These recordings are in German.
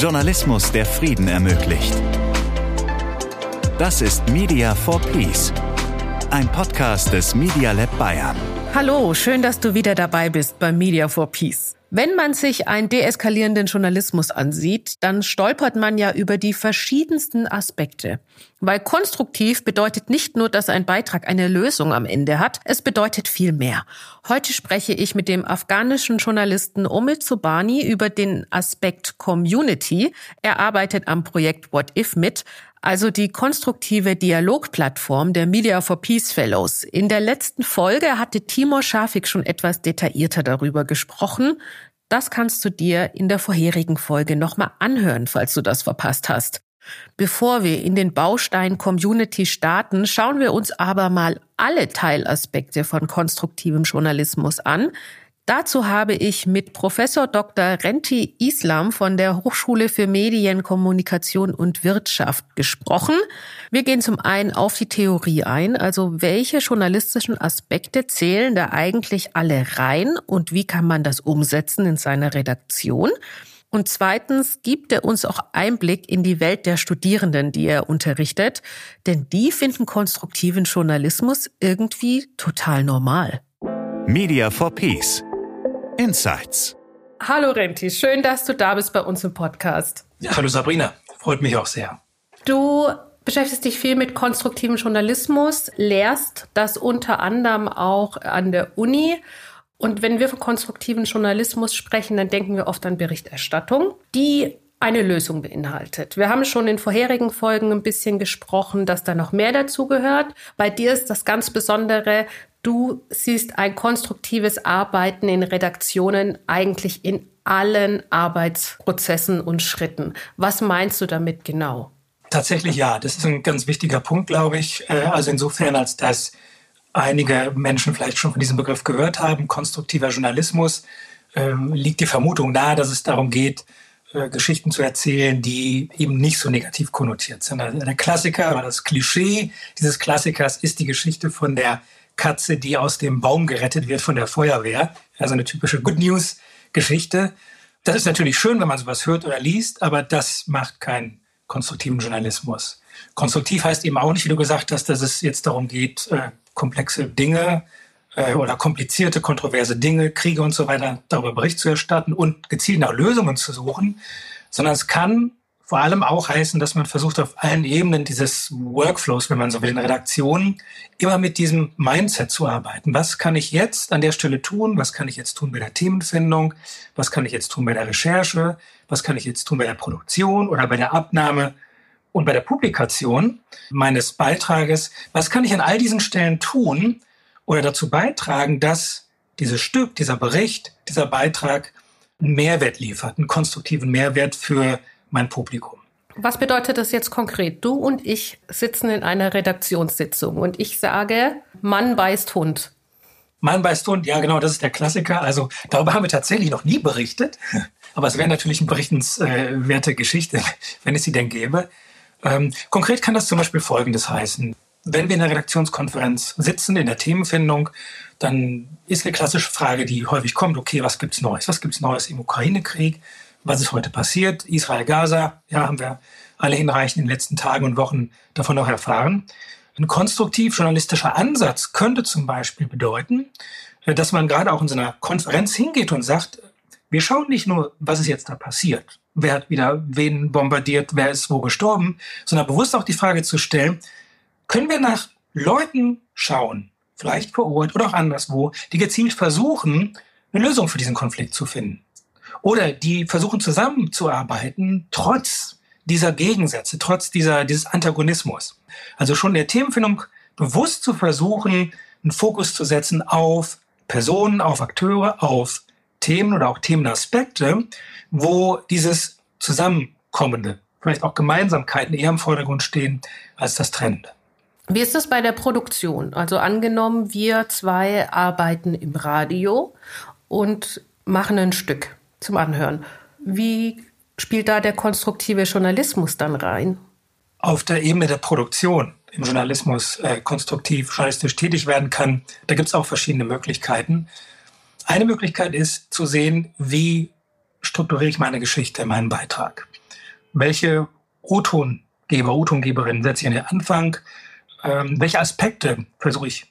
Journalismus, der Frieden ermöglicht. Das ist Media for Peace, ein Podcast des Media Lab Bayern. Hallo, schön, dass du wieder dabei bist bei Media for Peace. Wenn man sich einen deeskalierenden Journalismus ansieht, dann stolpert man ja über die verschiedensten Aspekte. Weil konstruktiv bedeutet nicht nur, dass ein Beitrag eine Lösung am Ende hat, es bedeutet viel mehr. Heute spreche ich mit dem afghanischen Journalisten Omid Zobani über den Aspekt Community. Er arbeitet am Projekt What If mit, also die konstruktive Dialogplattform der Media for Peace Fellows. In der letzten Folge hatte Timur Schafik schon etwas detaillierter darüber gesprochen. Das kannst du dir in der vorherigen Folge nochmal anhören, falls du das verpasst hast. Bevor wir in den Baustein Community starten, schauen wir uns aber mal alle Teilaspekte von konstruktivem Journalismus an, Dazu habe ich mit Professor Dr. Renti Islam von der Hochschule für Medien, Kommunikation und Wirtschaft gesprochen. Wir gehen zum einen auf die Theorie ein, also welche journalistischen Aspekte zählen da eigentlich alle rein und wie kann man das umsetzen in seiner Redaktion? Und zweitens gibt er uns auch Einblick in die Welt der Studierenden, die er unterrichtet, denn die finden konstruktiven Journalismus irgendwie total normal. Media for Peace Insights. Hallo Renti, schön, dass du da bist bei uns im Podcast. Ja, hallo Sabrina, freut mich auch sehr. Du beschäftigst dich viel mit konstruktivem Journalismus, lehrst das unter anderem auch an der Uni. Und wenn wir von konstruktivem Journalismus sprechen, dann denken wir oft an Berichterstattung, die eine Lösung beinhaltet. Wir haben schon in vorherigen Folgen ein bisschen gesprochen, dass da noch mehr dazu gehört. Bei dir ist das ganz Besondere, Du siehst ein konstruktives Arbeiten in Redaktionen eigentlich in allen Arbeitsprozessen und Schritten. Was meinst du damit genau? Tatsächlich ja, das ist ein ganz wichtiger Punkt, glaube ich. Äh, also insofern, als dass einige Menschen vielleicht schon von diesem Begriff gehört haben, konstruktiver Journalismus, ähm, liegt die Vermutung nahe, dass es darum geht, äh, Geschichten zu erzählen, die eben nicht so negativ konnotiert sind. Also der Klassiker oder das Klischee dieses Klassikers ist die Geschichte von der Katze, die aus dem Baum gerettet wird von der Feuerwehr. Also eine typische Good News Geschichte. Das ist natürlich schön, wenn man sowas hört oder liest, aber das macht keinen konstruktiven Journalismus. Konstruktiv heißt eben auch nicht, wie du gesagt hast, dass es jetzt darum geht, äh, komplexe Dinge äh, oder komplizierte, kontroverse Dinge, Kriege und so weiter darüber Bericht zu erstatten und gezielt nach Lösungen zu suchen, sondern es kann vor allem auch heißen, dass man versucht, auf allen Ebenen dieses Workflows, wenn man so will, in Redaktionen, immer mit diesem Mindset zu arbeiten. Was kann ich jetzt an der Stelle tun? Was kann ich jetzt tun bei der Themenfindung? Was kann ich jetzt tun bei der Recherche? Was kann ich jetzt tun bei der Produktion oder bei der Abnahme und bei der Publikation meines Beitrages? Was kann ich an all diesen Stellen tun oder dazu beitragen, dass dieses Stück, dieser Bericht, dieser Beitrag einen Mehrwert liefert, einen konstruktiven Mehrwert für mein Publikum. Was bedeutet das jetzt konkret? Du und ich sitzen in einer Redaktionssitzung und ich sage, Mann beißt Hund. Mann beißt Hund, ja genau, das ist der Klassiker. Also darüber haben wir tatsächlich noch nie berichtet. Aber es wäre natürlich eine berichtenswerte Geschichte, wenn es sie denn gäbe. Ähm, konkret kann das zum Beispiel Folgendes heißen. Wenn wir in der Redaktionskonferenz sitzen, in der Themenfindung, dann ist eine klassische Frage, die häufig kommt, okay, was gibt's Neues? Was gibt's Neues im Ukraine-Krieg? Was ist heute passiert. Israel-Gaza, ja, haben wir alle hinreichend in den letzten Tagen und Wochen davon noch erfahren. Ein konstruktiv journalistischer Ansatz könnte zum Beispiel bedeuten, äh, dass man gerade auch in so einer Konferenz hingeht und sagt, wir schauen nicht nur, was ist jetzt da passiert, wer hat wieder wen bombardiert, wer ist wo gestorben, sondern bewusst auch die Frage zu stellen, können wir nach Leuten schauen, vielleicht vor Ort oder auch anderswo, die gezielt versuchen, eine Lösung für diesen Konflikt zu finden. Oder die versuchen zusammenzuarbeiten, trotz dieser Gegensätze, trotz dieser, dieses Antagonismus. Also schon der Themenfindung bewusst zu versuchen, einen Fokus zu setzen auf Personen, auf Akteure, auf Themen oder auch Themenaspekte, wo dieses Zusammenkommende, vielleicht auch Gemeinsamkeiten eher im Vordergrund stehen als das Trennende. Wie ist das bei der Produktion? Also angenommen, wir zwei arbeiten im Radio und machen ein Stück zum Anhören. Wie spielt da der konstruktive Journalismus dann rein? Auf der Ebene der Produktion im Journalismus äh, konstruktiv journalistisch tätig werden kann, da gibt es auch verschiedene Möglichkeiten. Eine Möglichkeit ist zu sehen, wie strukturiere ich meine Geschichte, meinen Beitrag. welche O-Tongeber, O-Tongeberin setze ich an den Anfang, ähm, welche Aspekte versuche ich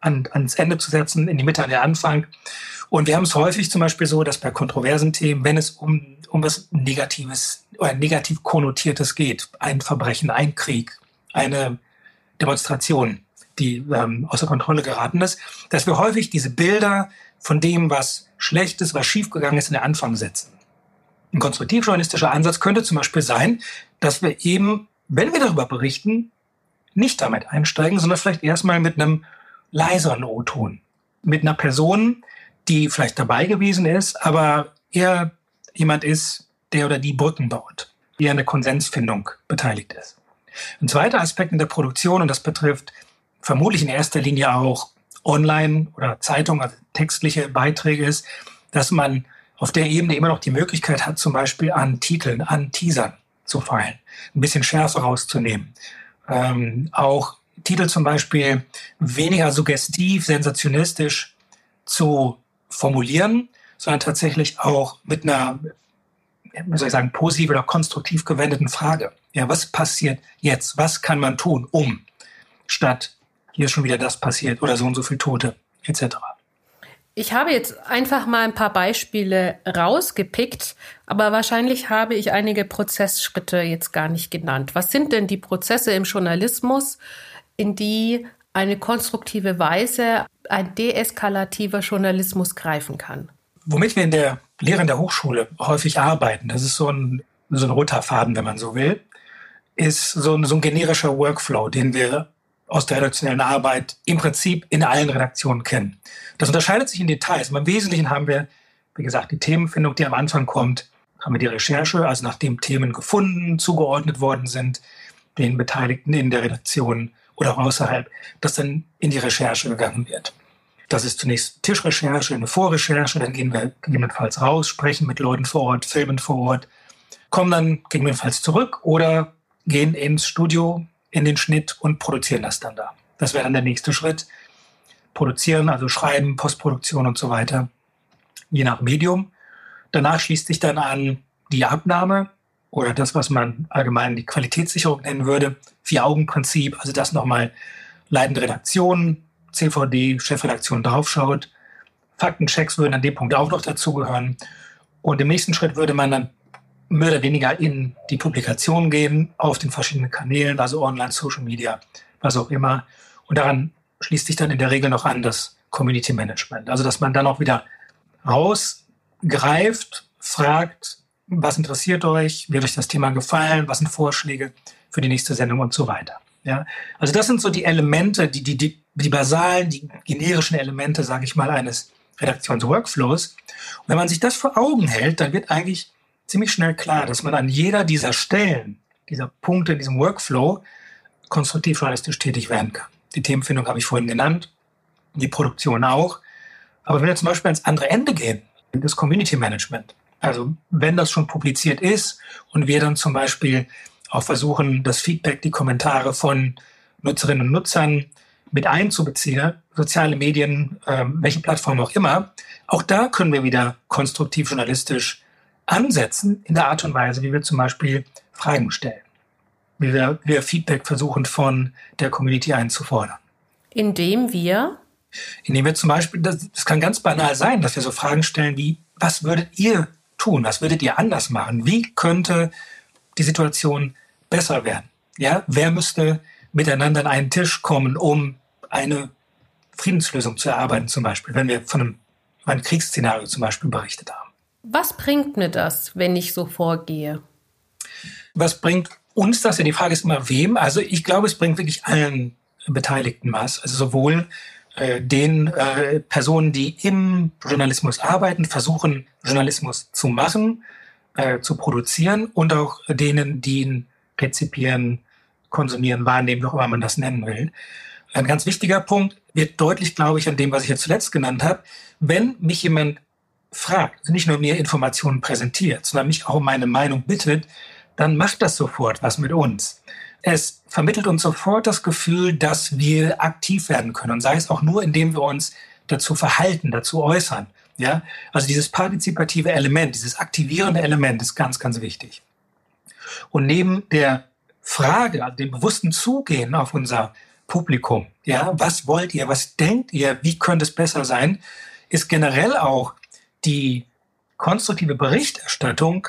an, ans Ende zu setzen, in die Mitte, an den Anfang. Und wir haben es häufig zum Beispiel so, dass bei kontroversen Themen, wenn es um, um was Negatives oder negativ konnotiertes geht, ein Verbrechen, ein Krieg, eine Demonstration, die ähm, außer Kontrolle geraten ist, dass wir häufig diese Bilder von dem, was schlecht ist, was schiefgegangen ist, in den Anfang setzen. Ein konstruktiv-journalistischer Ansatz könnte zum Beispiel sein, dass wir eben, wenn wir darüber berichten, nicht damit einsteigen, sondern vielleicht erstmal mit einem leiseren O-Ton. Mit einer Person, die vielleicht dabei gewesen ist, aber eher jemand ist, der oder die Brücken baut, die an der Konsensfindung beteiligt ist. Ein zweiter Aspekt in der Produktion, und das betrifft vermutlich in erster Linie auch Online- oder Zeitung, also textliche Beiträge, ist, dass man auf der Ebene immer noch die Möglichkeit hat, zum Beispiel an Titeln, an Teasern zu feilen, ein bisschen Schärfe rauszunehmen. Ähm, auch Titel zum Beispiel weniger suggestiv, sensationistisch zu formulieren, sondern tatsächlich auch mit einer, wie soll ich sagen, positiv oder konstruktiv gewendeten Frage. Ja, was passiert jetzt? Was kann man tun, um? Statt hier schon wieder das passiert oder so und so viele Tote etc. Ich habe jetzt einfach mal ein paar Beispiele rausgepickt, aber wahrscheinlich habe ich einige Prozessschritte jetzt gar nicht genannt. Was sind denn die Prozesse im Journalismus, in die eine konstruktive Weise ein deeskalativer Journalismus greifen kann? Womit wir in der Lehre in der Hochschule häufig arbeiten, das ist so ein, so ein roter Faden, wenn man so will, ist so ein, so ein generischer Workflow, den wir aus der redaktionellen Arbeit im Prinzip in allen Redaktionen kennen. Das unterscheidet sich in Details. Im Wesentlichen haben wir, wie gesagt, die Themenfindung, die am Anfang kommt, haben wir die Recherche, also nachdem Themen gefunden, zugeordnet worden sind, den Beteiligten in der Redaktion oder außerhalb, dass dann in die Recherche gegangen wird. Das ist zunächst Tischrecherche, eine Vorrecherche, dann gehen wir gegebenenfalls raus, sprechen mit Leuten vor Ort, filmen vor Ort, kommen dann gegebenenfalls zurück oder gehen ins Studio, in den Schnitt und produzieren das dann da. Das wäre dann der nächste Schritt. Produzieren, also schreiben, Postproduktion und so weiter, je nach Medium. Danach schließt sich dann an die Abnahme oder das, was man allgemein die Qualitätssicherung nennen würde, Vier-Augen-Prinzip, also dass nochmal leitende Redaktion, CVD, Chefredaktion draufschaut. Faktenchecks würden an dem Punkt auch noch dazugehören. Und im nächsten Schritt würde man dann mehr oder weniger in die Publikation gehen, auf den verschiedenen Kanälen, also online, Social Media, was auch immer. Und daran schließt sich dann in der Regel noch an das Community Management. Also, dass man dann auch wieder rausgreift, fragt, was interessiert euch, wird euch das Thema gefallen, was sind Vorschläge für die nächste Sendung und so weiter. Ja, also das sind so die Elemente, die, die, die, die basalen, die generischen Elemente, sage ich mal, eines Redaktionsworkflows. Und wenn man sich das vor Augen hält, dann wird eigentlich ziemlich schnell klar, dass man an jeder dieser Stellen, dieser Punkte in diesem Workflow konstruktiv journalistisch tätig werden kann. Die Themenfindung habe ich vorhin genannt, die Produktion auch. Aber wenn wir zum Beispiel ans andere Ende gehen, das Community Management, also wenn das schon publiziert ist und wir dann zum Beispiel auch versuchen, das Feedback, die Kommentare von Nutzerinnen und Nutzern mit einzubeziehen, soziale Medien, äh, welche Plattform auch immer, auch da können wir wieder konstruktiv journalistisch ansetzen in der Art und Weise, wie wir zum Beispiel Fragen stellen, wie wir, wir Feedback versuchen von der Community einzufordern. Indem wir? Indem wir zum Beispiel, das, das kann ganz banal sein, dass wir so Fragen stellen wie, was würdet ihr tun? Was würdet ihr anders machen? Wie könnte die Situation besser werden? Ja, wer müsste miteinander an einen Tisch kommen, um eine Friedenslösung zu erarbeiten, zum Beispiel, wenn wir von einem, einem Kriegsszenario zum Beispiel berichtet haben. Was bringt mir das, wenn ich so vorgehe? Was bringt uns das? Ja, die Frage ist immer, wem? Also ich glaube, es bringt wirklich allen Beteiligten was. Also sowohl äh, den äh, Personen, die im Journalismus arbeiten, versuchen, Journalismus zu machen, äh, zu produzieren und auch denen, die ihn rezipieren, konsumieren, wahrnehmen, wie auch immer man das nennen will. Ein ganz wichtiger Punkt wird deutlich, glaube ich, an dem, was ich jetzt zuletzt genannt habe. Wenn mich jemand fragt, also nicht nur mir Informationen präsentiert, sondern mich auch um meine Meinung bittet, dann macht das sofort was mit uns. Es vermittelt uns sofort das Gefühl, dass wir aktiv werden können. Und sei es auch nur, indem wir uns dazu verhalten, dazu äußern. Ja, also dieses partizipative Element, dieses aktivierende Element ist ganz, ganz wichtig. Und neben der Frage, also dem bewussten Zugehen auf unser Publikum, ja, was wollt ihr, was denkt ihr, wie könnte es besser sein, ist generell auch die konstruktive Berichterstattung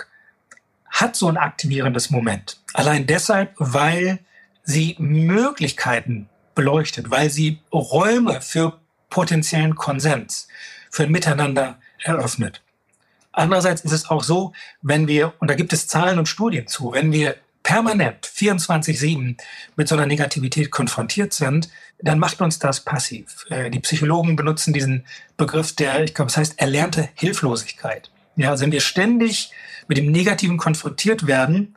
hat so ein aktivierendes Moment. Allein deshalb, weil sie Möglichkeiten beleuchtet, weil sie Räume für potenziellen Konsens, für ein Miteinander eröffnet. Andererseits ist es auch so, wenn wir, und da gibt es Zahlen und Studien zu, wenn wir permanent 24-7 mit so einer Negativität konfrontiert sind, dann macht uns das passiv. Äh, die Psychologen benutzen diesen Begriff der, ich glaube, es heißt erlernte Hilflosigkeit. Ja, also wenn wir ständig mit dem Negativen konfrontiert werden,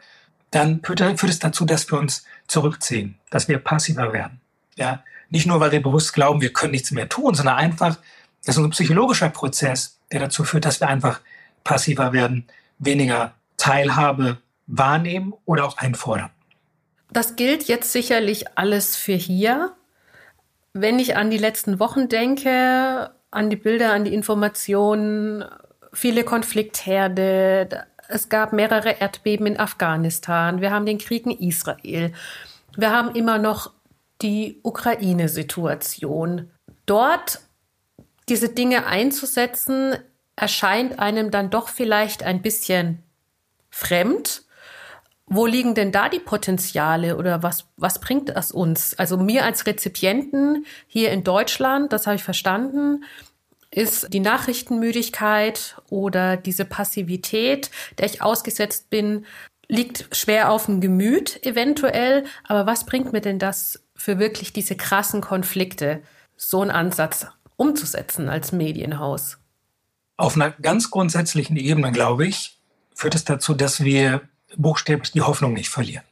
dann führt, es dazu, dass wir uns zurückziehen, dass wir passiver werden. Ja, nicht nur, weil wir bewusst glauben, wir können nichts mehr tun, sondern einfach, das ist ein psychologischer Prozess, der dazu führt, dass wir einfach passiver werden, weniger Teilhabe wahrnehmen oder auch einfordern. Das gilt jetzt sicherlich alles für hier. Wenn ich an die letzten Wochen denke, an die Bilder, an die Informationen, viele Konfliktherde, es gab mehrere Erdbeben in Afghanistan, wir haben den Krieg in Israel, wir haben immer noch die Ukraine-Situation. Dort diese Dinge einzusetzen, erscheint einem dann doch vielleicht ein bisschen fremd. Wo liegen denn da die Potenziale oder was, was bringt das uns? Also mir als Rezipienten hier in Deutschland, das habe ich verstanden, ist die Nachrichtenmüdigkeit oder diese Passivität, der ich ausgesetzt bin, liegt schwer auf dem Gemüt eventuell. Aber was bringt mir denn das für wirklich diese krassen Konflikte, so einen Ansatz umzusetzen als Medienhaus? Auf einer ganz grundsätzlichen Ebene, glaube ich, führt es dazu, dass wir buchstäblich die Hoffnung nicht verlieren.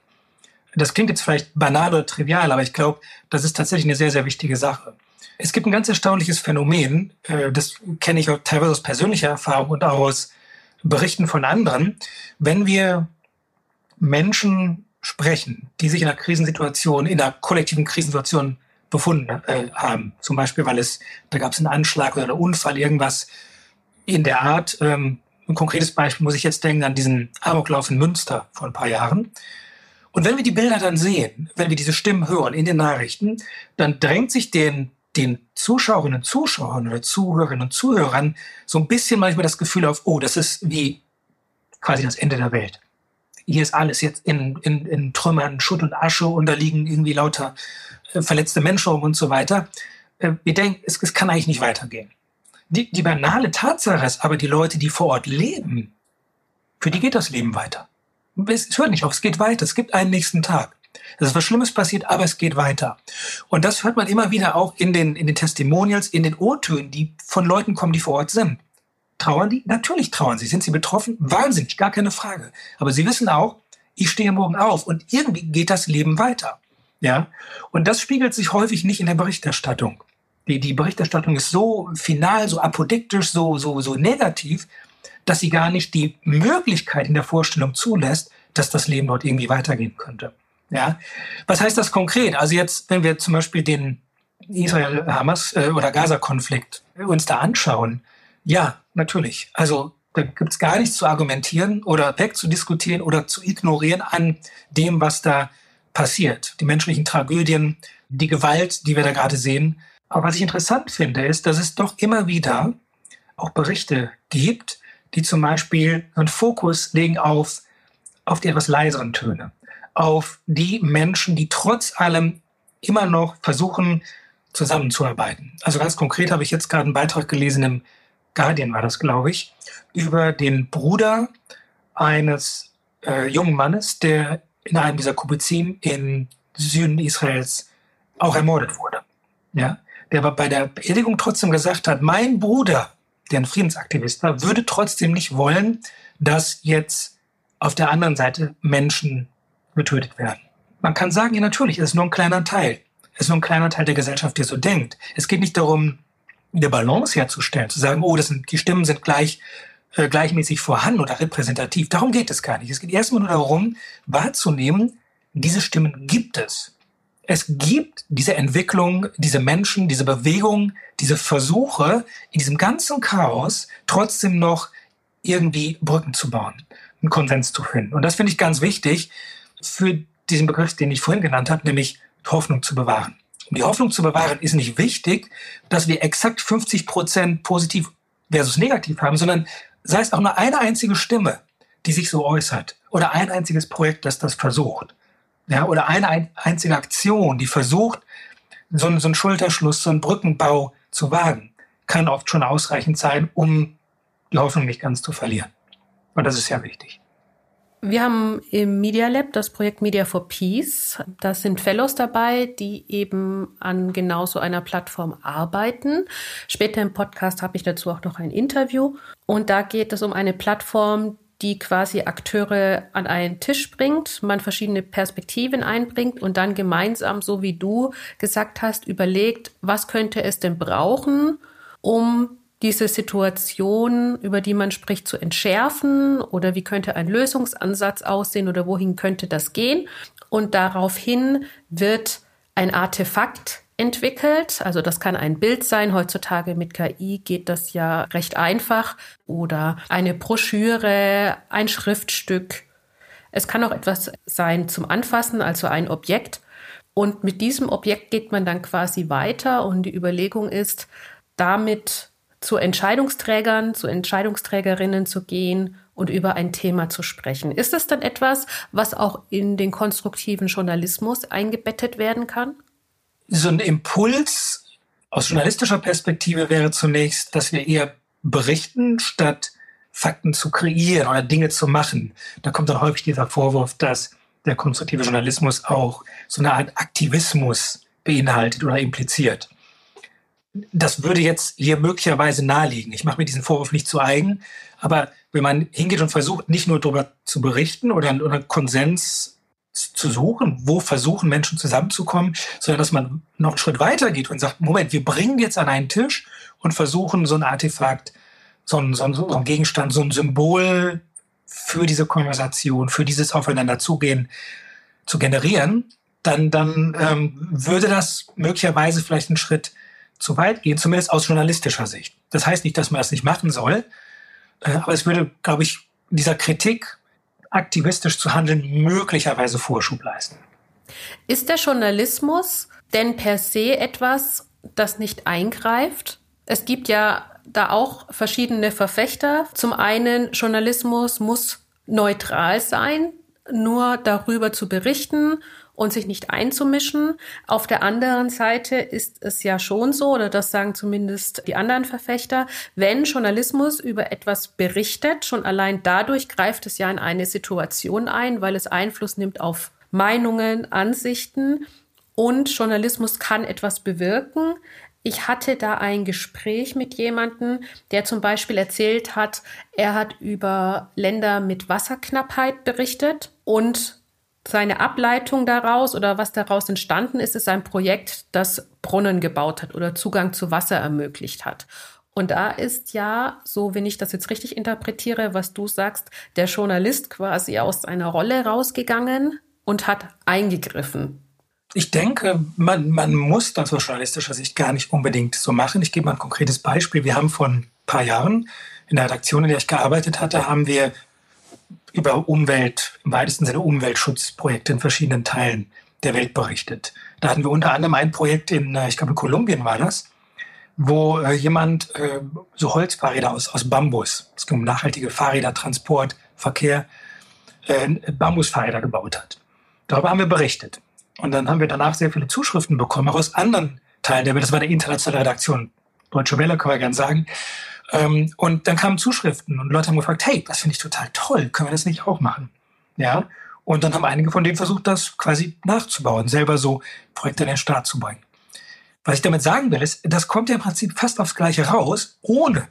Das klingt jetzt vielleicht banal oder trivial, aber ich glaube, das ist tatsächlich eine sehr, sehr wichtige Sache. Es gibt ein ganz erstaunliches Phänomen, äh, das kenne ich auch teilweise aus persönlicher Erfahrung und auch aus Berichten von anderen. Wenn wir Menschen sprechen, die sich in einer Krisensituation, in einer kollektiven Krisensituation befunden äh, haben, zum Beispiel, weil es, da gab es einen Anschlag oder einen Unfall, irgendwas in der Art. Ähm, ein konkretes Beispiel muss ich jetzt denken an diesen Amoklauf in Münster vor ein paar Jahren. Und wenn wir die Bilder dann sehen, wenn wir diese Stimmen hören in den Nachrichten, dann drängt sich den, den Zuschauerinnen und Zuschauern oder Zuhörerinnen und Zuhörern so ein bisschen manchmal das Gefühl auf, oh, das ist wie quasi das Ende der Welt. Hier ist alles jetzt in, in, in Trümmern, Schutt und Asche und da liegen irgendwie lauter äh, verletzte Menschen rum und so weiter. Äh, wir denken, es, es kann eigentlich nicht weitergehen. Die, die banale Tatsache ist aber, die Leute, die vor Ort leben, für die geht das Leben weiter. Es hört nicht auf, es geht weiter. Es gibt einen nächsten Tag. Es ist was Schlimmes passiert, aber es geht weiter. Und das hört man immer wieder auch in den, in den Testimonials, in den O-Tönen, die von Leuten kommen, die vor Ort sind. Trauern die? Natürlich trauern sie. Sind sie betroffen? Wahnsinnig, gar keine Frage. Aber sie wissen auch, ich stehe morgen auf und irgendwie geht das Leben weiter. Ja? Und das spiegelt sich häufig nicht in der Berichterstattung. Die, die Berichterstattung ist so final, so apodiktisch, so, so, so negativ, dass sie gar nicht die Möglichkeit in der Vorstellung zulässt, dass das Leben dort irgendwie weitergehen könnte. Ja, was heißt das konkret? Also jetzt, wenn wir zum Beispiel den Israel-Hamas- äh, oder Gaza-Konflikt uns da anschauen, ja, natürlich. Also da gibt es gar nichts zu argumentieren oder wegzudiskutieren oder zu ignorieren an dem, was da passiert. Die menschlichen Tragödien, die Gewalt, die wir da gerade sehen, aber was ich interessant finde, ist, dass es doch immer wieder auch Berichte gibt, die zum Beispiel einen Fokus legen auf, auf die etwas leiseren Töne, auf die Menschen, die trotz allem immer noch versuchen, zusammenzuarbeiten. Also ganz konkret habe ich jetzt gerade einen Beitrag gelesen, im Guardian war das, glaube ich, über den Bruder eines äh, jungen Mannes, der in einem dieser Kuppizim in Süden Israels auch ermordet wurde. Ja, der aber bei der Beerdigung trotzdem gesagt hat, mein Bruder, der ein Friedensaktivist war, würde trotzdem nicht wollen, dass jetzt auf der anderen Seite Menschen getötet werden. Man kann sagen, ja natürlich, es ist nur ein kleiner Teil. Es ist nur ein kleiner Teil der Gesellschaft, der so denkt. Es geht nicht darum, eine Balance herzustellen, zu sagen, oh, das sind, die Stimmen sind gleich, äh, gleichmäßig vorhanden oder repräsentativ. Darum geht es gar nicht. Es geht erstmal nur darum, wahrzunehmen, diese Stimmen gibt es es gibt diese Entwicklung, diese Menschen, diese Bewegung, diese Versuche, in diesem ganzen Chaos trotzdem noch irgendwie Brücken zu bauen. einen Konsens zu finden. Und das finde ich ganz wichtig für diesen Begriff, den ich vorhin genannt habe, nämlich Hoffnung zu bewahren. Um die Hoffnung zu bewahren, ist nicht wichtig, dass wir exakt 50 Prozent positiv versus negativ haben, sondern sei es auch nur eine einzige Stimme, die sich so äußert oder ein einziges Projekt, das das versucht. Ja, oder eine einzige Aktion, die versucht, so, einen, so einen Schulterschluss, so einen Brückenbau zu wagen, kann oft schon ausreichend sein, um die Hoffnung nicht ganz zu verlieren. Und das ist ja wichtig. Wir haben im Media Lab das Projekt Media for Peace. Da sind Fellows dabei, die eben an genau so einer Plattform arbeiten. Später im Podcast habe ich dazu auch noch ein Interview. Und da geht es um eine Plattform, die quasi Akteure an einen Tisch bringt, man verschiedene Perspektiven einbringt und dann gemeinsam, so wie du gesagt hast, überlegt, was könnte es denn brauchen, um diese Situation, über die man spricht, zu entschärfen oder wie könnte ein Lösungsansatz aussehen oder wohin könnte das gehen. Und daraufhin wird ein Artefakt entwickelt. Also das kann ein Bild sein. Heutzutage mit KI geht das ja recht einfach. Oder eine Broschüre, ein Schriftstück. Es kann auch etwas sein zum Anfassen, also ein Objekt. Und mit diesem Objekt geht man dann quasi weiter und die Überlegung ist, damit zu Entscheidungsträgern, zu Entscheidungsträgerinnen zu gehen und über ein Thema zu sprechen. Ist das dann etwas, was auch in den konstruktiven Journalismus eingebettet werden kann? So ein Impuls aus journalistischer Perspektive wäre zunächst, dass wir eher berichten, statt Fakten zu kreieren oder Dinge zu machen. Da kommt dann häufig dieser Vorwurf, dass der konstruktive Journalismus auch so eine Art Aktivismus beinhaltet oder impliziert das würde jetzt hier möglicherweise naheliegen. Ich mache mir diesen Vorwurf nicht zu eigen, aber wenn man hingeht und versucht, nicht nur darüber zu berichten oder, oder Konsens zu suchen, wo versuchen Menschen zusammenzukommen, sondern dass man noch einen Schritt weiter geht und sagt, Moment, wir bringen jetzt an einen Tisch und versuchen so ein Artefakt, so ein, so ein, so ein Gegenstand, so ein Symbol für diese Konversation, für dieses Aufeinanderzugehen zu generieren, dann, dann ähm, würde das möglicherweise vielleicht einen Schritt zu weit gehen, zumindest aus journalistischer Sicht. Das heißt nicht, dass man das nicht machen soll, äh, aber es würde, glaube ich, dieser Kritik, aktivistisch zu handeln, möglicherweise Vorschub leisten. Ist der Journalismus denn per se etwas, das nicht eingreift? Es gibt ja da auch verschiedene Verfechter. Zum einen, Journalismus muss neutral sein, nur darüber zu berichten und sich nicht einzumischen. Auf der anderen Seite ist es ja schon so, oder das sagen zumindest die anderen Verfechter, wenn Journalismus über etwas berichtet, schon allein dadurch greift es ja in eine Situation ein, weil es Einfluss nimmt auf Meinungen, Ansichten und Journalismus kann etwas bewirken. Ich hatte da ein Gespräch mit jemandem, der zum Beispiel erzählt hat, er hat über Länder mit Wasserknappheit berichtet und seine Ableitung daraus oder was daraus entstanden ist, ist ein Projekt, das Brunnen gebaut hat oder Zugang zu Wasser ermöglicht hat. Und da ist ja, so wenn ich das jetzt richtig interpretiere, was du sagst, der Journalist quasi aus seiner Rolle rausgegangen und hat eingegriffen. Ich denke, man, man muss das aus journalistischer Sicht gar nicht unbedingt so machen. Ich gebe mal ein konkretes Beispiel. Wir haben vor ein paar Jahren in der Redaktion, in der ich gearbeitet hatte, haben wir über Umwelt, im weitesten Sinne Umweltschutzprojekte in verschiedenen Teilen der Welt berichtet. Da hatten wir unter anderem ein Projekt in, äh, ich glaube in Kolumbien war das, wo äh, jemand äh, so Holzfahrräder aus, aus Bambus, es ging um nachhaltige Fahrräder, Transport, Verkehr, Bambusfahrräder gebaut hat. Darüber haben wir berichtet. Und dann haben wir danach sehr viele Zuschriften bekommen, auch aus anderen Teilen der Welt. Das war eine internationale Redaktion. Deutsche Welle, kann man gerne sagen. Ähm, und dann kamen Zuschriften und Leute haben gefragt, hey, das finde ich total toll, können wir das nicht auch machen? Ja. Und dann haben einige von denen versucht, das quasi nachzubauen, selber so Projekte in den Start zu bringen. Was ich damit sagen will, ist, das kommt ja im Prinzip fast aufs Gleiche raus, ohne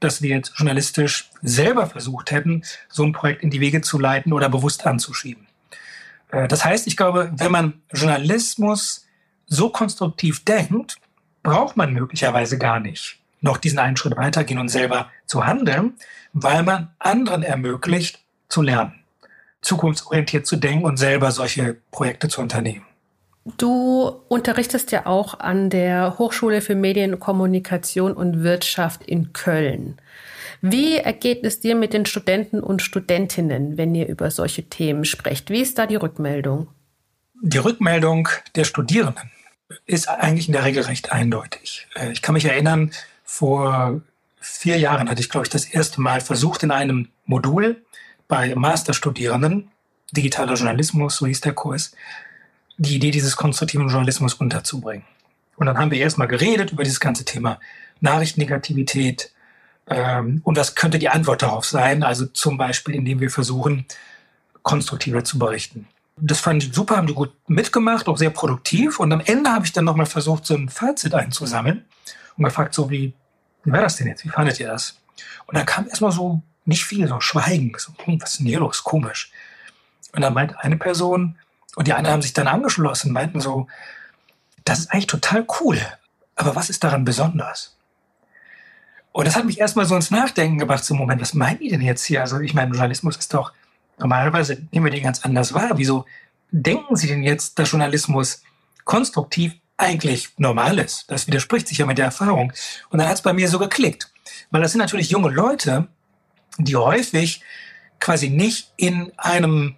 dass wir jetzt journalistisch selber versucht hätten, so ein Projekt in die Wege zu leiten oder bewusst anzuschieben. Äh, das heißt, ich glaube, wenn man Journalismus so konstruktiv denkt, braucht man möglicherweise gar nicht noch diesen einen Schritt weitergehen und selber zu handeln, weil man anderen ermöglicht zu lernen, zukunftsorientiert zu denken und selber solche Projekte zu unternehmen. Du unterrichtest ja auch an der Hochschule für Medien, Kommunikation und Wirtschaft in Köln. Wie ergeht es dir mit den Studenten und Studentinnen, wenn ihr über solche Themen sprecht? Wie ist da die Rückmeldung? Die Rückmeldung der Studierenden ist eigentlich in der Regel recht eindeutig. Äh, ich kann mich erinnern, vor vier Jahren hatte ich, glaube ich, das erste Mal versucht, in einem Modul bei Masterstudierenden, digitaler Journalismus, so hieß der Kurs, die Idee dieses konstruktiven Journalismus unterzubringen. Und dann haben wir erstmal geredet über dieses ganze Thema Nachrichtennegativität ähm, und was könnte die Antwort darauf sein. Also zum Beispiel, indem wir versuchen, konstruktiver zu berichten. Das fand ich super, haben die gut mitgemacht, auch sehr produktiv. Und am Ende habe ich dann nochmal versucht, so ein Fazit einzusammeln und gefragt, so wie, wie war das denn jetzt? Wie fandet ihr das? Und dann kam erstmal so nicht viel, so Schweigen. So, hm, was ist denn hier los? Komisch. Und dann meint eine Person, und die anderen haben sich dann angeschlossen, meinten so, das ist eigentlich total cool. Aber was ist daran besonders? Und das hat mich erstmal so ins Nachdenken gebracht, so Moment, was meinen die denn jetzt hier? Also ich meine, Journalismus ist doch, normalerweise nehmen wir den ganz anders wahr. Wieso denken Sie denn jetzt, dass Journalismus konstruktiv eigentlich normal ist? Das widerspricht sich ja mit der Erfahrung. Und dann hat es bei mir so geklickt. Weil das sind natürlich junge Leute, die häufig quasi nicht in einem,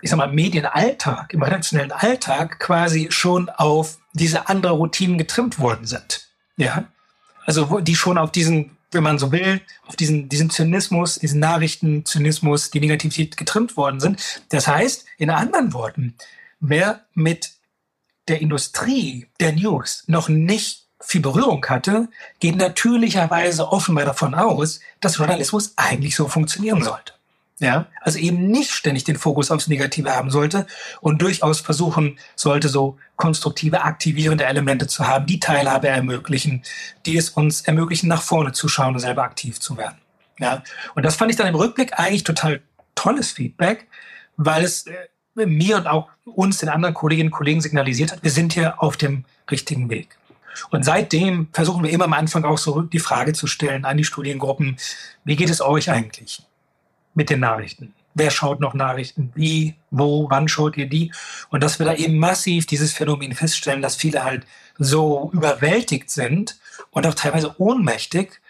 ich sag mal, Medienalltag, im redaktionellen Alltag quasi schon auf diese andere Routinen getrimmt worden sind. Ja. Also, die schon auf diesen, wenn man so will, auf diesen, diesen Zynismus, diesen Nachrichtenzynismus, die Negativität getrimmt worden sind. Das heißt, in anderen Worten, wer mit der Industrie der News noch nicht viel Berührung hatte, geht natürlicherweise offenbar davon aus, dass Journalismus eigentlich so funktionieren sollte. Ja, also eben nicht ständig den Fokus aufs Negative haben sollte und durchaus versuchen sollte, so konstruktive, aktivierende Elemente zu haben, die Teilhabe ermöglichen, die es uns ermöglichen, nach vorne zu schauen und selber aktiv zu werden. Ja, und das fand ich dann im Rückblick eigentlich total tolles Feedback, weil es äh, mir und auch uns, den anderen Kolleginnen und Kollegen signalisiert hat, wir sind hier auf dem richtigen Weg. Und seitdem versuchen wir immer am Anfang auch so die Frage zu stellen an die Studiengruppen, wie geht es euch eigentlich mit den Nachrichten? Wer schaut noch Nachrichten? Wie, wo, wann schaut ihr die? Und dass wir da eben massiv dieses Phänomen feststellen, dass viele halt so überwältigt sind und auch teilweise ohnmächtig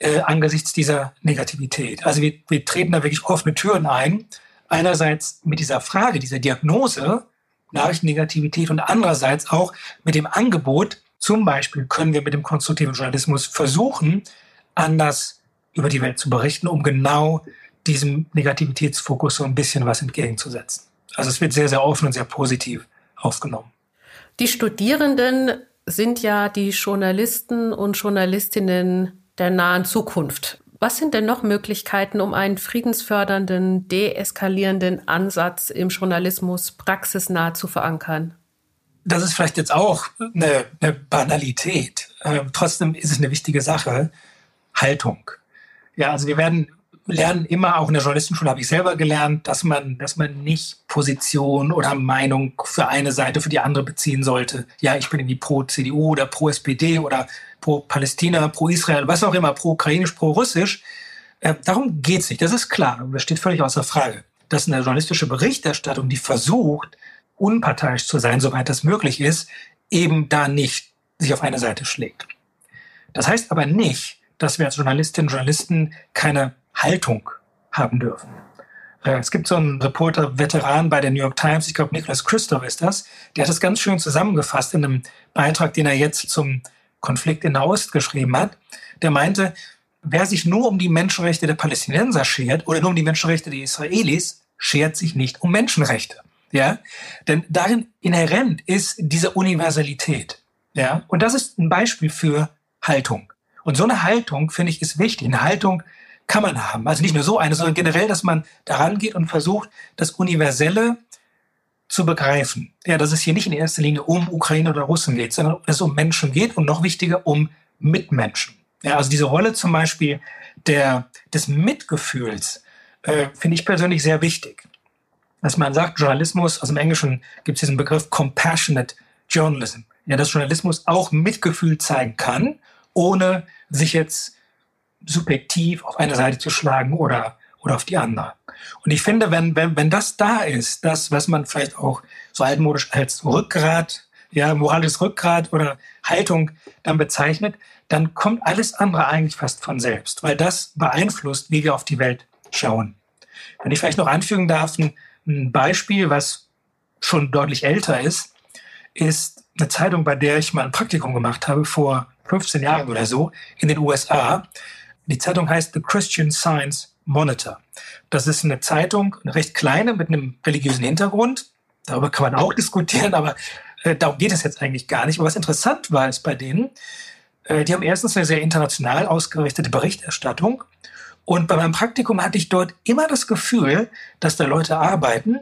äh, angesichts dieser Negativität. Also wir, wir treten da wirklich offene Türen ein. Einerseits mit dieser Frage, dieser Diagnose, Nachrichtennegativität und andererseits auch mit dem Angebot, zum Beispiel können wir mit dem konstruktiven Journalismus versuchen, anders über die Welt zu berichten, um genau diesem Negativitätsfokus so ein bisschen was entgegenzusetzen. Also es wird sehr, sehr offen und sehr positiv aufgenommen. Die Studierenden sind ja die Journalisten und Journalistinnen der nahen Zukunft. Was sind denn noch Möglichkeiten, um einen friedensfördernden, deeskalierenden Ansatz im Journalismus praxisnah zu verankern? das ist vielleicht jetzt auch eine, eine Banalität. Ähm, trotzdem ist es eine wichtige Sache. Haltung. Ja, also wir werden lernen immer, auch in der Journalistenschule habe ich selber gelernt, dass man, dass man nicht Position oder Meinung für eine Seite, für die andere beziehen sollte. Ja, ich bin irgendwie pro CDU oder pro SPD oder pro Palästina, pro Israel, was auch immer, pro ukrainisch, pro russisch. Äh, darum geht's nicht. Das ist klar. Das steht völlig außer Frage. Dass eine journalistische Berichterstattung, die versucht, unparteiisch zu sein, soweit das möglich ist, eben da nicht sich auf eine Seite schlägt. Das heißt aber nicht, dass wir als Journalistinnen und Journalisten keine Haltung haben dürfen. Es gibt so einen Reporter, Veteran bei der New York Times, ich glaube Nicholas Christoph ist das, der hat das ganz schön zusammengefasst in einem Beitrag, den er jetzt zum Konflikt in der Ost geschrieben hat. Der meinte, wer sich nur um die Menschenrechte der Palästinenser schert oder nur um die Menschenrechte der Israelis, schert sich nicht um Menschenrechte. Ja, denn darin inhärent ist diese Universalität. Ja, und das ist ein Beispiel für Haltung. Und so eine Haltung, finde ich, ist wichtig. Eine Haltung kann man haben. Also nicht nur so eine, sondern generell, dass man daran geht und versucht, das Universelle zu begreifen. Ja, dass es hier nicht in erster Linie um Ukraine oder Russen geht, sondern es um Menschen geht und noch wichtiger um Mitmenschen. Ja, also diese Rolle zum Beispiel der, des Mitgefühls äh, finde ich persönlich sehr wichtig dass man sagt, Journalismus, also im Englischen gibt es diesen Begriff Compassionate Journalism. Ja, dass Journalismus auch Mitgefühl zeigen kann, ohne sich jetzt subjektiv auf eine Seite zu schlagen oder, oder auf die andere. Und ich finde, wenn, wenn, wenn das da ist, das, was man vielleicht auch so altmodisch als Rückgrat ja, moralisches Rückgrat oder Haltung dann bezeichnet, dann kommt alles andere eigentlich fast von selbst, weil das beeinflusst, wie wir auf die Welt schauen. Wenn ich vielleicht noch anfügen darf, ein, ein Beispiel, was schon deutlich älter ist, ist eine Zeitung, bei der ich mal ein Praktikum gemacht habe vor 15 Jahren oder so in den USA. Die Zeitung heißt The Christian Science Monitor. Das ist eine Zeitung, eine recht kleine mit einem religiösen Hintergrund. Darüber kann man auch diskutieren, aber äh, darum geht es jetzt eigentlich gar nicht. Aber was interessant war, ist bei denen, äh, die haben erstens eine sehr international ausgerichtete Berichterstattung. Und bei meinem Praktikum hatte ich dort immer das Gefühl, dass da Leute arbeiten,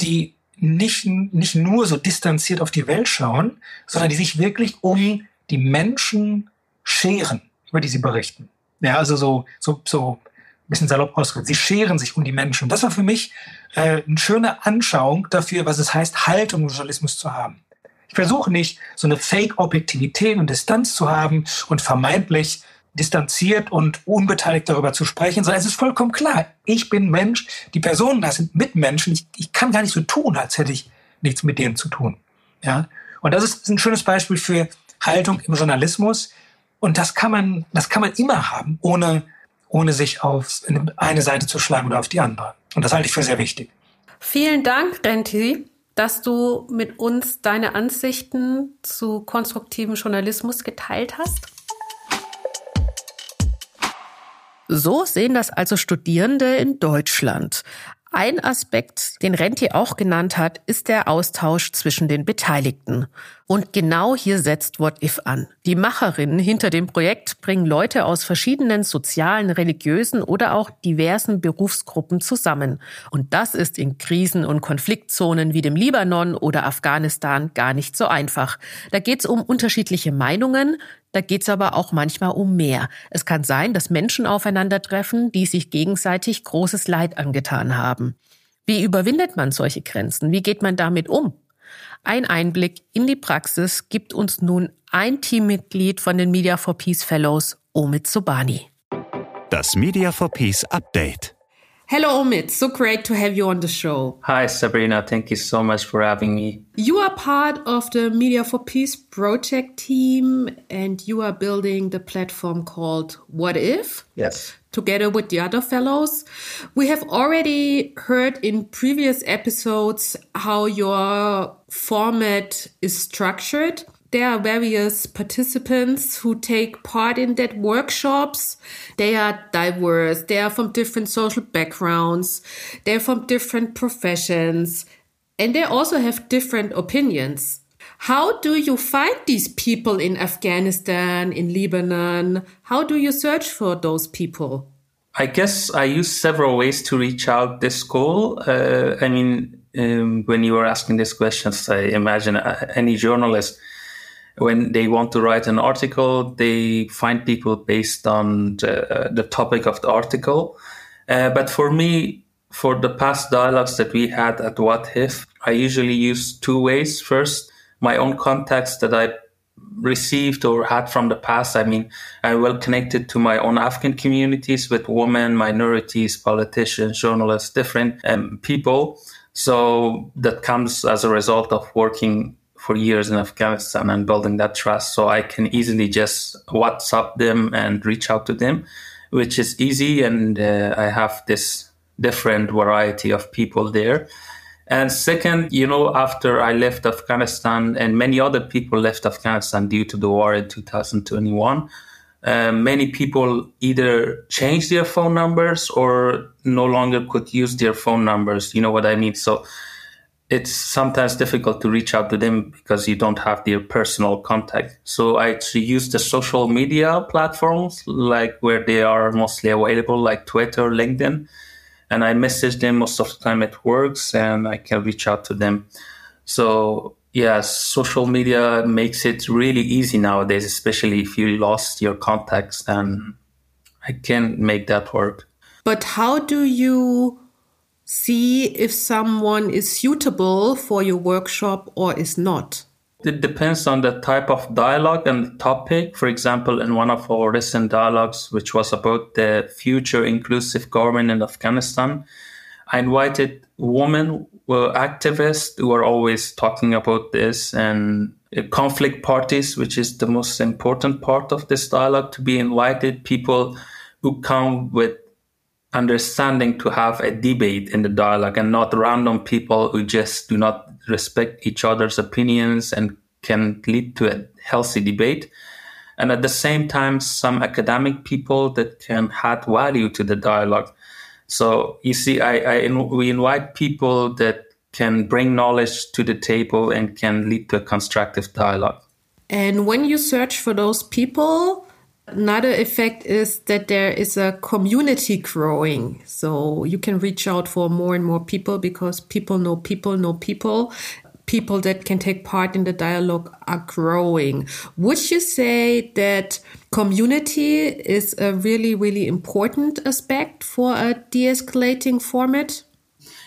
die nicht, nicht nur so distanziert auf die Welt schauen, sondern die sich wirklich um die Menschen scheren, über die sie berichten. Ja, also so, so, so ein bisschen salopp ausgedrückt. Sie scheren sich um die Menschen. Das war für mich äh, eine schöne Anschauung dafür, was es heißt, Haltung im Journalismus zu haben. Ich versuche nicht, so eine Fake-Objektivität und Distanz zu haben und vermeintlich distanziert und unbeteiligt darüber zu sprechen, sondern es ist vollkommen klar, ich bin Mensch, die Personen da sind Mitmenschen, ich, ich kann gar nicht so tun, als hätte ich nichts mit denen zu tun. Ja? Und das ist ein schönes Beispiel für Haltung im Journalismus. Und das kann man, das kann man immer haben, ohne, ohne sich auf eine Seite zu schlagen oder auf die andere. Und das halte ich für sehr wichtig. Vielen Dank, Renti, dass du mit uns deine Ansichten zu konstruktivem Journalismus geteilt hast. So sehen das also Studierende in Deutschland. Ein Aspekt, den Renti auch genannt hat, ist der Austausch zwischen den Beteiligten. Und genau hier setzt What If an. Die Macherinnen hinter dem Projekt bringen Leute aus verschiedenen sozialen, religiösen oder auch diversen Berufsgruppen zusammen. Und das ist in Krisen- und Konfliktzonen wie dem Libanon oder Afghanistan gar nicht so einfach. Da geht es um unterschiedliche Meinungen, da geht es aber auch manchmal um mehr. Es kann sein, dass Menschen aufeinandertreffen, die sich gegenseitig großes Leid angetan haben. Wie überwindet man solche Grenzen? Wie geht man damit um? Ein Einblick in die Praxis gibt uns nun ein Teammitglied von den Media for Peace Fellows, Omid Sobani. Das Media for Peace Update. Hello, Omid. So great to have you on the show. Hi, Sabrina. Thank you so much for having me. You are part of the Media for Peace project team and you are building the platform called What If? Yes. Together with the other fellows. We have already heard in previous episodes how your format is structured there are various participants who take part in that workshops. They are diverse. They are from different social backgrounds. They're from different professions and they also have different opinions. How do you find these people in Afghanistan, in Lebanon? How do you search for those people? I guess I use several ways to reach out this goal. Uh, I mean, um, when you were asking these questions, I imagine uh, any journalist when they want to write an article, they find people based on the, the topic of the article. Uh, but for me, for the past dialogues that we had at What If, I usually use two ways. First, my own contacts that I received or had from the past. I mean, I'm well connected to my own Afghan communities with women, minorities, politicians, journalists, different um, people. So that comes as a result of working for years in Afghanistan and building that trust. So I can easily just WhatsApp them and reach out to them, which is easy. And uh, I have this different variety of people there. And second, you know, after I left Afghanistan and many other people left Afghanistan due to the war in 2021, uh, many people either changed their phone numbers or no longer could use their phone numbers. You know what I mean? So it's sometimes difficult to reach out to them because you don't have their personal contact. So I actually use the social media platforms like where they are mostly available, like Twitter, LinkedIn, and I message them most of the time it works and I can reach out to them. So yeah, social media makes it really easy nowadays, especially if you lost your contacts and I can make that work. But how do you see if someone is suitable for your workshop or is not? It depends on the type of dialogue and the topic. For example, in one of our recent dialogues, which was about the future inclusive government in Afghanistan, I invited women were activists who are always talking about this and uh, conflict parties, which is the most important part of this dialogue, to be invited people who come with understanding to have a debate in the dialogue and not random people who just do not respect each other's opinions and can lead to a healthy debate. And at the same time, some academic people that can add value to the dialogue. So you see, I, I we invite people that can bring knowledge to the table and can lead to a constructive dialogue. And when you search for those people, Another effect is that there is a community growing. So you can reach out for more and more people because people know people know people. People that can take part in the dialogue are growing. Would you say that community is a really, really important aspect for a de escalating format?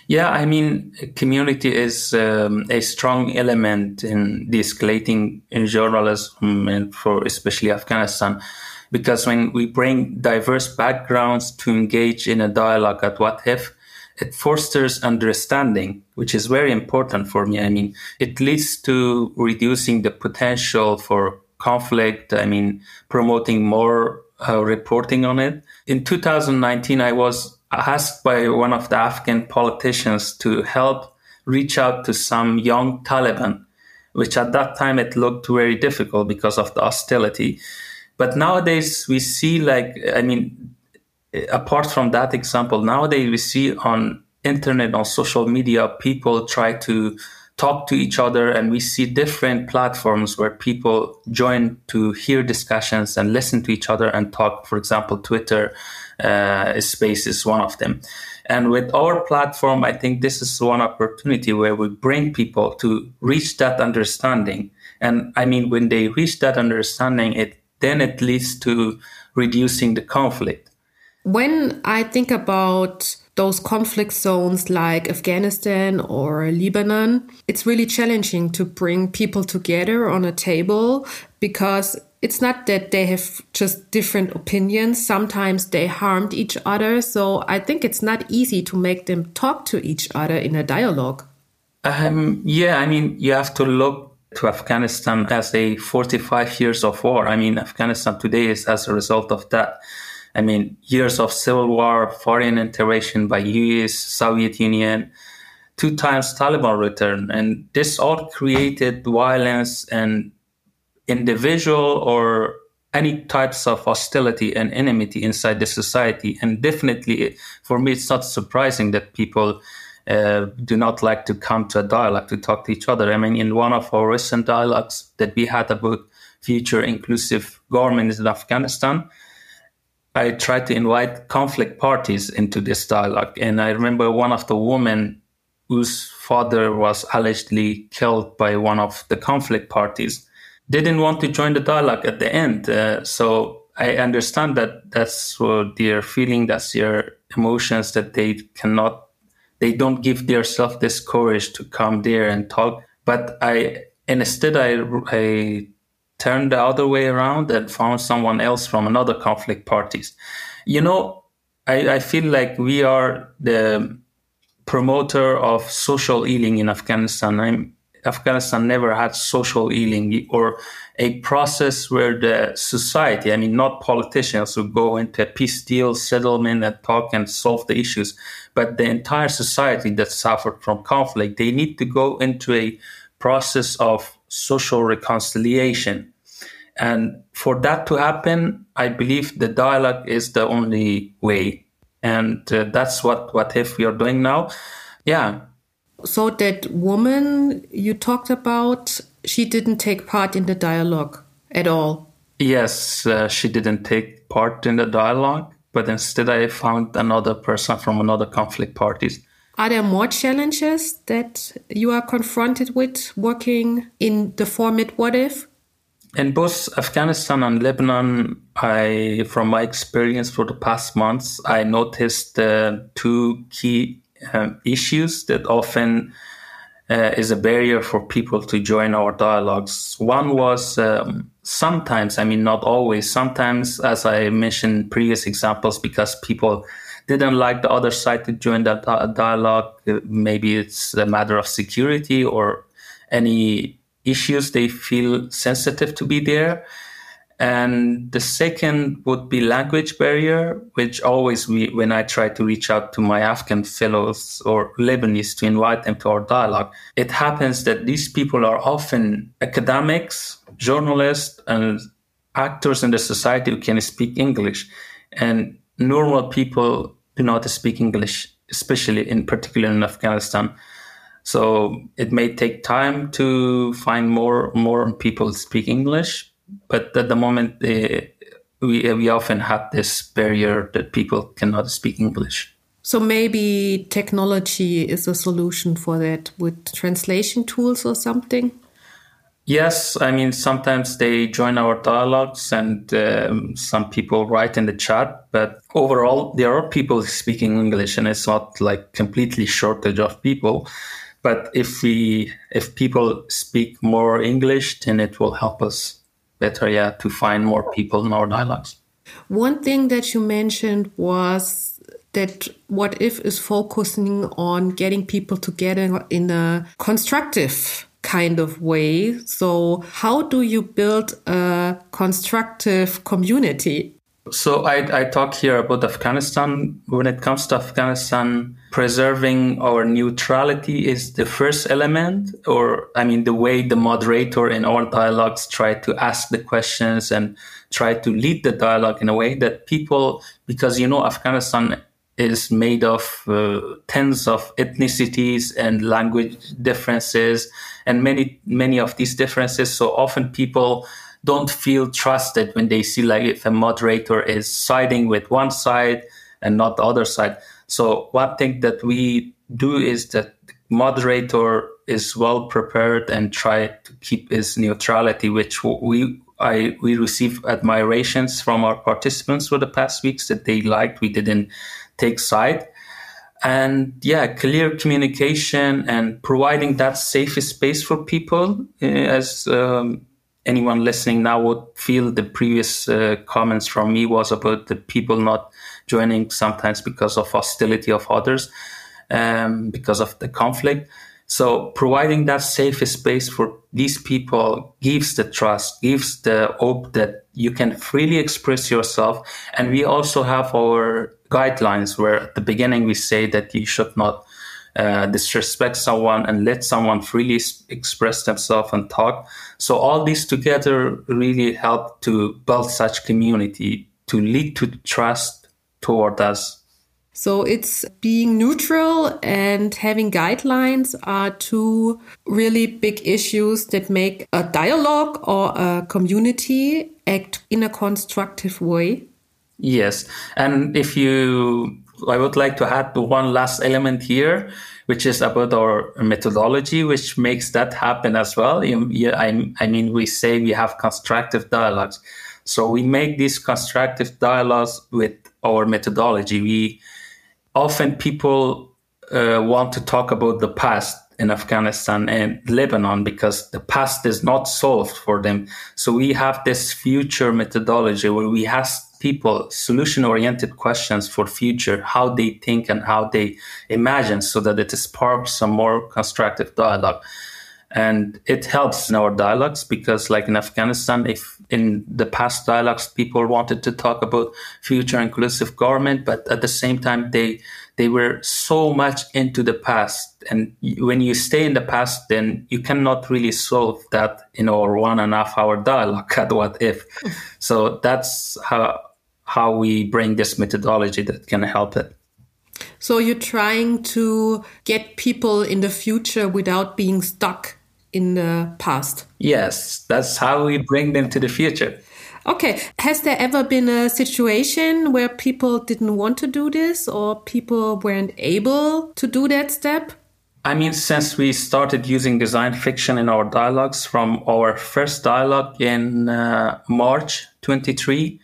Yeah, I mean, community is um, a strong element in de-escalating in journalism and for especially Afghanistan because when we bring diverse backgrounds to engage in a dialogue at What If, it fosters understanding, which is very important for me. I mean, it leads to reducing the potential for conflict. I mean, promoting more uh, reporting on it. In 2019, I was asked by one of the Afghan politicians to help reach out to some young Taliban, which at that time it looked very difficult because of the hostility. But nowadays we see like, I mean, apart from that example, nowadays we see on internet, on social media, people try to talk to each other and we see different platforms where people join to hear discussions and listen to each other and talk. For example, Twitter Uh, space is one of them. And with our platform, I think this is one opportunity where we bring people to reach that understanding. And I mean, when they reach that understanding, it then it leads to reducing the conflict. When I think about those conflict zones like Afghanistan or Lebanon, it's really challenging to bring people together on a table because it's not that they have just different opinions. Sometimes they harmed each other. So I think it's not easy to make them talk to each other in a dialogue. Um, yeah, I mean, you have to look to Afghanistan as a 45 years of war. I mean, Afghanistan today is as a result of that. I mean, years of civil war, foreign intervention by US, Soviet Union, two times Taliban return. And this all created violence and individual or any types of hostility and enmity inside the society. And definitely, for me, it's not surprising that people uh, do not like to come to a dialogue to talk to each other. I mean, in one of our recent dialogues that we had about future inclusive governments in Afghanistan, I tried to invite conflict parties into this dialogue. And I remember one of the women whose father was allegedly killed by one of the conflict parties didn't want to join the dialogue at the end. Uh, so I understand that that's what they're feeling, that's their emotions that they cannot they don't give themselves this courage to come there and talk. But I instead I I turned the other way around and found someone else from another conflict parties. You know, I, I feel like we are the promoter of social healing in Afghanistan. I'm, Afghanistan never had social healing or a process where the society, I mean, not politicians who go into a peace deal, settlement and talk and solve the issues, but the entire society that suffered from conflict, they need to go into a process of social reconciliation. And for that to happen, I believe the dialogue is the only way. And uh, that's what, what if we are doing now. Yeah, so that woman you talked about, she didn't take part in the dialogue at all. Yes, uh, she didn't take part in the dialogue, but instead I found another person from another conflict parties. Are there more challenges that you are confronted with working in the format What If? In both Afghanistan and Lebanon, I, from my experience for the past months, I noticed uh, two key um, issues that often uh, is a barrier for people to join our dialogues. One was um, sometimes, I mean, not always, sometimes, as I mentioned previous examples, because people didn't like the other side to join that dialogue. Uh, maybe it's a matter of security or any issues they feel sensitive to be there. And the second would be language barrier, which always we, when I try to reach out to my Afghan fellows or Lebanese to invite them to our dialogue, it happens that these people are often academics, journalists, and actors in the society who can speak English. And normal people do not speak English, especially in particular in Afghanistan. So it may take time to find more more people speak English, but at the moment uh, we we often have this barrier that people cannot speak English. So maybe technology is a solution for that with translation tools or something. Yes, I mean, sometimes they join our dialogues and um, some people write in the chat, but overall, there are people speaking English and it's not like completely shortage of people. But if we, if people speak more English, then it will help us better, yeah, to find more people in our dialogues. One thing that you mentioned was that what if is focusing on getting people together in a constructive kind of way. So, how do you build a constructive community? So, I, I talk here about Afghanistan. When it comes to Afghanistan, preserving our neutrality is the first element, or I mean, the way the moderator in all dialogues try to ask the questions and try to lead the dialogue in a way that people, because you know, Afghanistan is made of uh, tens of ethnicities and language differences and many many of these differences so often people don't feel trusted when they see like if a moderator is siding with one side and not the other side so one thing that we do is that moderator is well prepared and try to keep his neutrality which we I we receive admirations from our participants for the past weeks that they liked. We didn't take side and yeah clear communication and providing that safe space for people uh, as um, anyone listening now would feel the previous uh, comments from me was about the people not joining sometimes because of hostility of others um, because of the conflict so providing that safe space for these people gives the trust, gives the hope that you can freely express yourself. And we also have our guidelines where at the beginning we say that you should not uh, disrespect someone and let someone freely express themselves and talk. So all these together really help to build such community to lead to trust toward us so it's being neutral and having guidelines are two really big issues that make a dialogue or a community act in a constructive way. Yes. And if you, I would like to add one last element here, which is about our methodology, which makes that happen as well. I, I mean, we say we have constructive dialogues. So we make these constructive dialogues with our methodology. We often people uh, want to talk about the past in Afghanistan and Lebanon because the past is not solved for them. So we have this future methodology where we ask people solution oriented questions for future, how they think and how they imagine so that it sparks some more constructive dialogue. And it helps in our dialogues because like in Afghanistan, if in the past dialogues, people wanted to talk about future inclusive government, but at the same time, they they were so much into the past. And when you stay in the past, then you cannot really solve that in our one and a half hour dialogue at what if. so that's how how we bring this methodology that can help it. So you're trying to get people in the future without being stuck in the past. Yes, that's how we bring them to the future. Okay. Has there ever been a situation where people didn't want to do this or people weren't able to do that step? I mean, since we started using design fiction in our dialogues from our first dialogue in uh, March 23,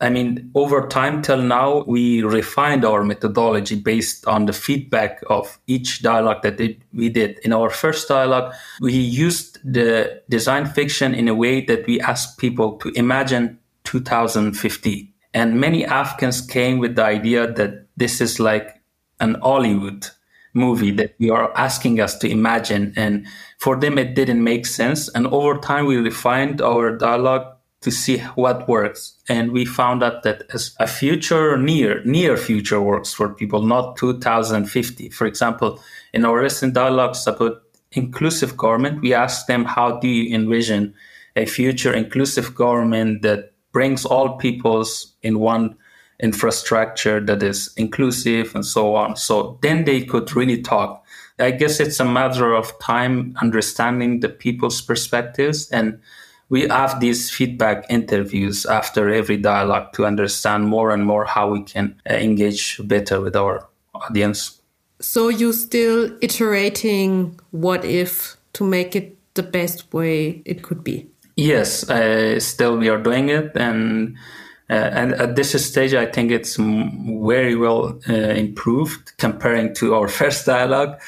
I mean, over time till now, we refined our methodology based on the feedback of each dialogue that we did. In our first dialogue, we used the design fiction in a way that we asked people to imagine 2050. And many Afghans came with the idea that this is like an Hollywood, movie that you are asking us to imagine. And for them, it didn't make sense. And over time, we refined our dialogue to see what works. And we found out that as a future near, near future works for people, not 2050. For example, in our recent dialogues about inclusive government, we asked them, how do you envision a future inclusive government that brings all peoples in one infrastructure that is inclusive and so on. So then they could really talk. I guess it's a matter of time understanding the people's perspectives and we have these feedback interviews after every dialogue to understand more and more how we can uh, engage better with our audience. So you're still iterating what if to make it the best way it could be? Yes, uh, still we are doing it, and uh, and at this stage, I think it's very well uh, improved comparing to our first dialogue.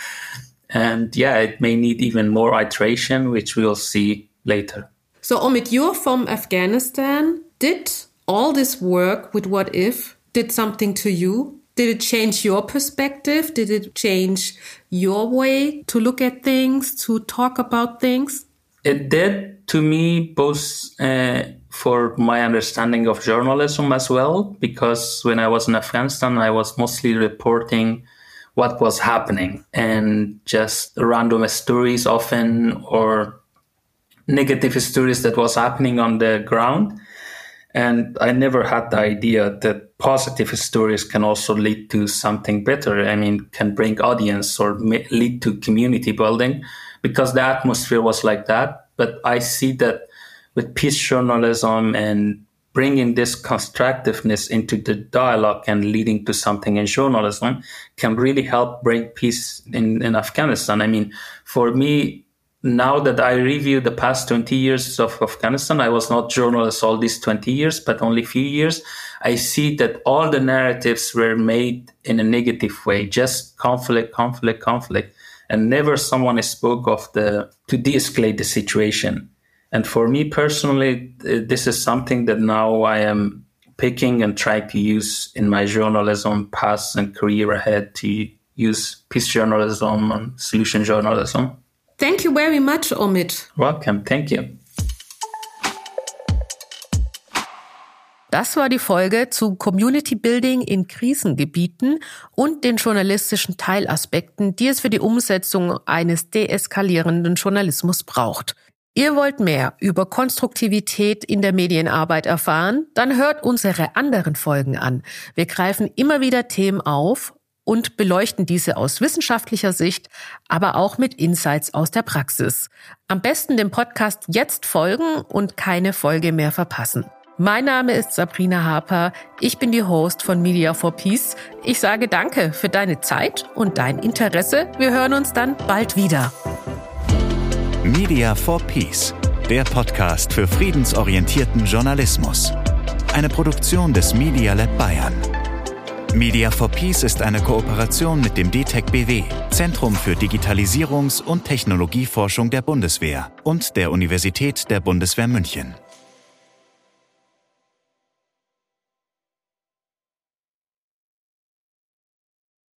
And yeah, it may need even more iteration, which we'll see later. So, Omid, you're from Afghanistan. Did all this work with What If did something to you? Did it change your perspective? Did it change your way to look at things, to talk about things? It did to me, both uh, for my understanding of journalism as well, because when I was in Afghanistan, I was mostly reporting what was happening and just random stories often or negative stories that was happening on the ground. And i never had the idea that positive stories can also lead to something better. I mean can bring audience or lead to community building. Because the atmosphere was like that. But i see that with peace journalism and bringing this constructiveness into the dialogue and leading to something in journalism can really help bring peace in, in afghanistan. I mean for me now that I review the past 20 years of Afghanistan, I was not journalist all these 20 years, but only few years. I see that all the narratives were made in a negative way, just conflict, conflict, conflict. And never someone spoke of the, to de-escalate the situation. And for me personally, this is something that now I am picking and trying to use in my journalism past and career ahead to use peace journalism and solution journalism. Thank you very much, Omid. Welcome. Thank you. Das war die Folge zu Community Building in Krisengebieten und den journalistischen Teilaspekten, die es für die Umsetzung eines deeskalierenden Journalismus braucht. Ihr wollt mehr über Konstruktivität in der Medienarbeit erfahren? Dann hört unsere anderen Folgen an. Wir greifen immer wieder Themen auf und beleuchten diese aus wissenschaftlicher Sicht, aber auch mit Insights aus der Praxis. Am besten dem Podcast jetzt folgen und keine Folge mehr verpassen. Mein Name ist Sabrina Harper. Ich bin die Host von Media for Peace. Ich sage danke für deine Zeit und dein Interesse. Wir hören uns dann bald wieder. Media for Peace, der Podcast für friedensorientierten Journalismus. Eine Produktion des Media Lab Bayern. Media for Peace ist eine Kooperation mit dem DTEC BW, Zentrum für Digitalisierungs- und Technologieforschung der Bundeswehr und der Universität der Bundeswehr München.